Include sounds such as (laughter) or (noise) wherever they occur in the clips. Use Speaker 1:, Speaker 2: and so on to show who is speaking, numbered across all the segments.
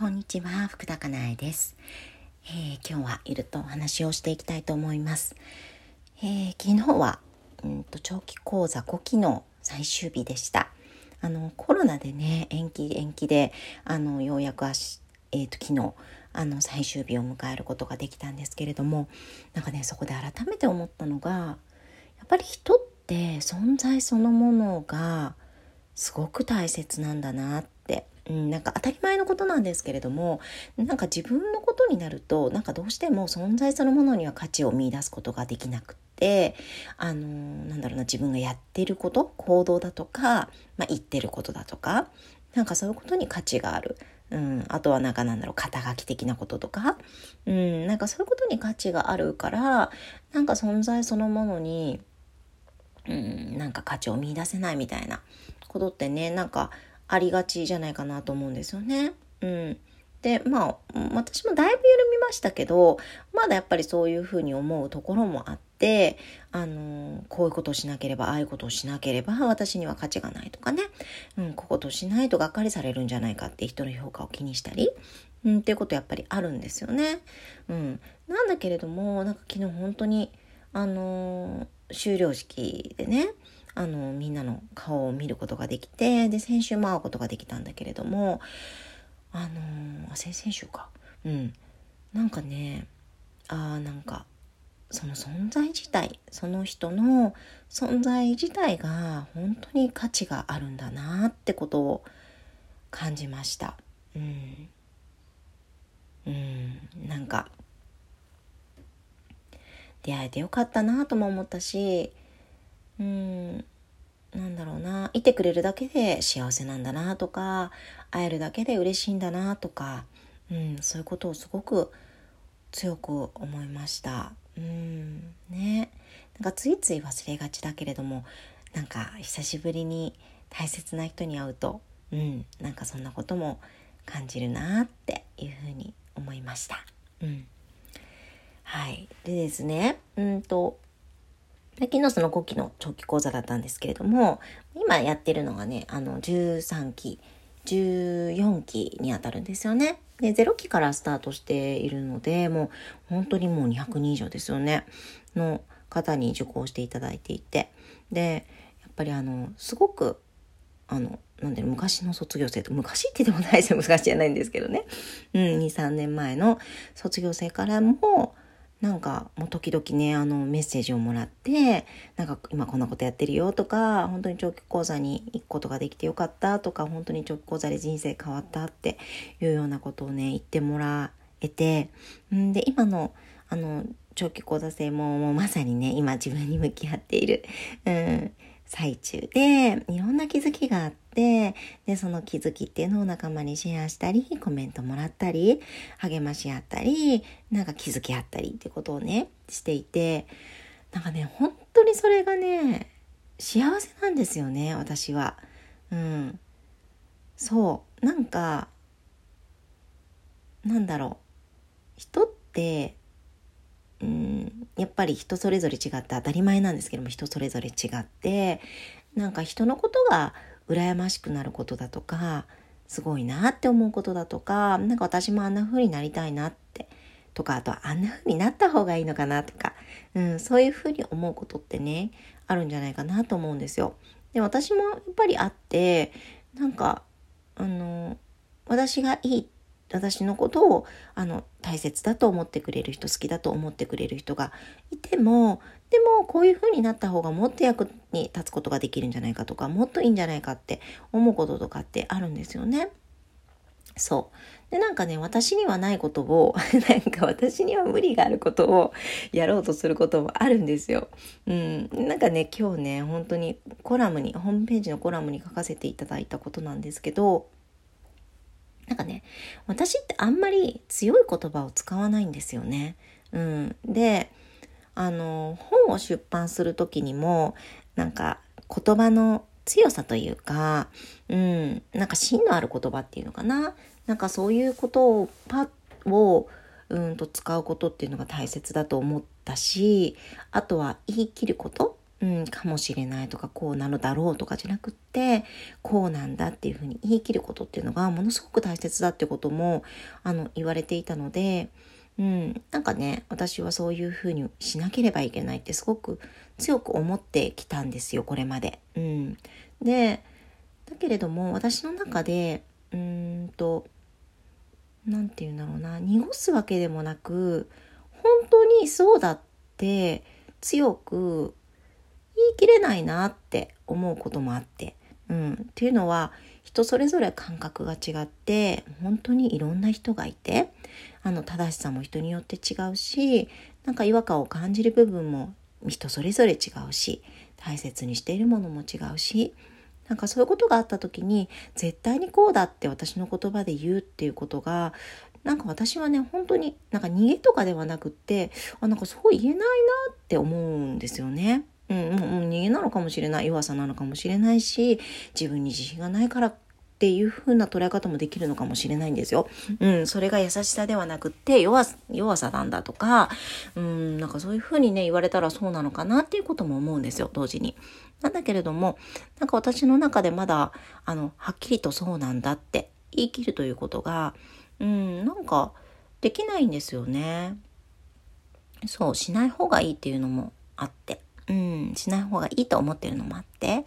Speaker 1: こんにちは、福田かなえです、えー、今日はいるとお話をしていきたいと思います。えー、昨日は、うんと長期講座5期の最終日でした。あのコロナでね延期延期であのようやくあし、えーと、昨日あの最終日を迎えることができたんですけれどもなんかねそこで改めて思ったのがやっぱり人って存在そのものがすごく大切なんだなってうん、なんか当たり前のことなんですけれどもなんか自分のことになるとなんかどうしても存在そのものには価値を見いだすことができなくってあのなんだろうな自分がやってること行動だとか、まあ、言ってることだとかなんかそういうことに価値がある。うん、あとはなんかなんだろう肩書き的なこととか、うん、なんかそういうことに価値があるからなんか存在そのものに、うん、なんか価値を見いだせないみたいなことってねなんかありがちじゃないかなと思うんですよね。うん。で、まあ、私もだいぶ緩みましたけど、まだやっぱりそういうふうに思うところもあって、あの、こういうことをしなければ、ああいうことをしなければ、私には価値がないとかね、うん、こことしないとがっかりされるんじゃないかって人の評価を気にしたり、うん、っていうことやっぱりあるんですよね。うん。なんだけれども、なんか昨日本当に、あの終了式でね、あのみんなの顔を見ることができてで先週も会うことができたんだけれどもあの先々週か。うん。なんかねあーなんかその存在自体その人の存在自体が本当に価値があるんだなってことを感じました。うん、うん、なんか出会えてよかったなとも思ったしうんなんだろうないてくれるだけで幸せなんだなとか会えるだけで嬉しいんだなとか、うん、そういうことをすごく強く思いました。うんねなんかついつい忘れがちだけれどもなんか久しぶりに大切な人に会うと、うん、なんかそんなことも感じるなっていうふうに思いました。うん、はいでですねうんと昨日その5期の長期講座だったんですけれども、今やってるのがね、あの13期、14期にあたるんですよね。で、0期からスタートしているので、もう本当にもう200人以上ですよね。の方に受講していただいていて。で、やっぱりあの、すごく、あの、なんで昔の卒業生と、昔って言ってもな (laughs) いですよ、昔じゃないんですけどね。うん、2、3年前の卒業生からも、なんかもう時々ねあのメッセージをもらってなんか今こんなことやってるよとか本当に長期講座に行くことができてよかったとか本当に長期講座で人生変わったっていうようなことをね言ってもらえてんで今のあの長期講座生ももうまさにね今自分に向き合っている、うん、最中でいろんな気づきがあってでその気づきっていうのを仲間にシェアしたりコメントもらったり励まし合ったりなんか気づき合ったりってことをねしていてなんかね本当にそれがね幸せなんですよね私は。うん、そう。なんかなんだろう。人ってうんやっぱり人それぞれ違って当たり前なんですけども人それぞれ違ってなんか人のことが羨ましくなることだとかすごいなって思うことだとか何か私もあんな風になりたいなってとかあとはあんな風になった方がいいのかなとか、うん、そういう風に思うことってねあるんじゃないかなと思うんですよ。で私もやっぱりあってなんかあの私がいいって私のことをあの大切だと思ってくれる人好きだと思ってくれる人がいてもでもこういう風になった方がもっと役に立つことができるんじゃないかとかもっといいんじゃないかって思うこととかってあるんですよね。そう。で、なんかね、私にはないことを、(laughs) なんか私には無理があることをやろうとすることもあるんですよ。うん。なんかね、今日ね、本当にコラムに、ホームページのコラムに書かせていただいたことなんですけど、なんかね、私ってあんまり強い言葉を使わないんですよね。うん。で、あの、本を出版する時にも、なんか言葉の強さというか、うん、なんか芯のある言葉っていうのかな。なんかそういうことをパッをうんと使うことっていうのが大切だと思ったし、あとは言い切ること。うん、かもしれないとかこうなのだろうとかじゃなくってこうなんだっていうふうに言い切ることっていうのがものすごく大切だってこともあの言われていたので、うん、なんかね私はそういうふうにしなければいけないってすごく強く思ってきたんですよこれまで。うん、でだけれども私の中でうんと何て言うんだろうな濁すわけでもなく本当にそうだって強く言い切れないなって思うこともあって、うん、っていうのは人それぞれ感覚が違って本当にいろんな人がいてあの正しさも人によって違うしなんか違和感を感じる部分も人それぞれ違うし大切にしているものも違うしなんかそういうことがあった時に絶対にこうだって私の言葉で言うっていうことがなんか私はね本当になんか逃げとかではなくってあなんかそう言えないなって思うんですよね。うん、もう逃げなのかもしれない弱さなのかもしれないし自分に自信がないからっていう風な捉え方もできるのかもしれないんですよ。うん、それが優しさではなくって弱弱さなんだとか、うん、なんかそういう風にね言われたらそうなのかなっていうことも思うんですよ同時に。なんだけれどもなんか私の中でまだあのはっきりとそうなんだって言い切るということが、うん、なんかできないんですよね。そうしない方がいいっていうのもあって。うん、しない方がいいと思ってるのもあって、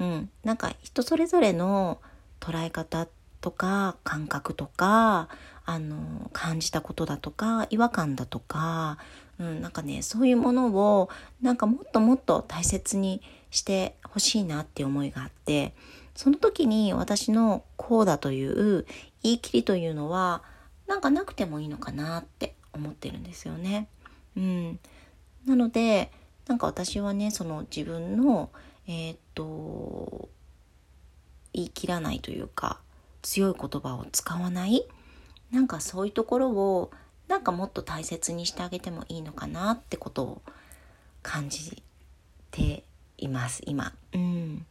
Speaker 1: うん、なんか人それぞれの捉え方とか感覚とかあの感じたことだとか違和感だとか、うん、なんかねそういうものをなんかもっともっと大切にしてほしいなって思いがあってその時に私のこうだという言い切りというのはなんかなくてもいいのかなって思ってるんですよね。うん、なのでなんか私はねその自分のえー、っと言い切らないというか強い言葉を使わないなんかそういうところをなんかもっと大切にしてあげてもいいのかなってことを感じています今。うん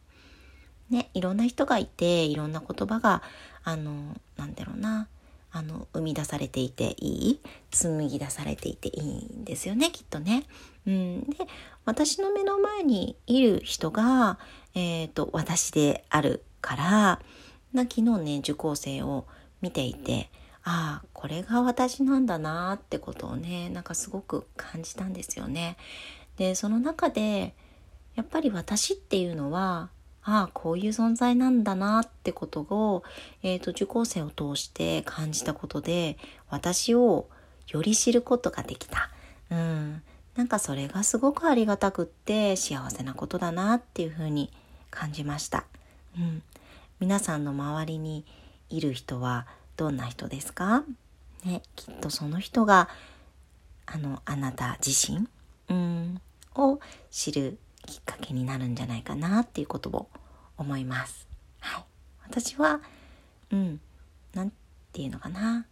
Speaker 1: ね、いろんな人がいていろんな言葉があのなんだろうなあの生み出されていていい？紡ぎ出されていていいんですよねきっとね。うん、で私の目の前にいる人が、えーと、私であるからな昨日ね受講生を見ていてああこれが私なんだなってことをねなんかすごく感じたんですよね。でその中でやっぱり私っていうのはああこういう存在なんだなってことを、えーと、受講生を通して感じたことで私をより知ることができた。うん、なんかそれがすごくありがたくって幸せなことだなっていうふうに感じました。うん、皆さんの周りにいる人はどんな人ですか？ね、きっとその人があのあなた自身、うん、を知るきっかけになるんじゃないかなっていうことを思います。はい、私は、うん、なんていうのかな、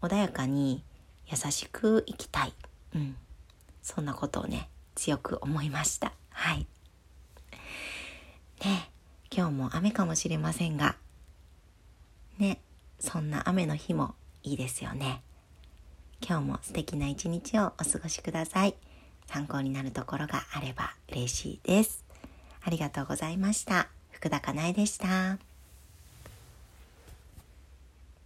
Speaker 1: 穏やかに優しく生きたい。うん、そんなことをね、強く思いました。はい。ね、今日も雨かもしれませんが、ね、そんな雨の日もいいですよね。今日も素敵な一日をお過ごしください。参考になるところがあれば嬉しいです。ありがとうございました。福田かなえでした。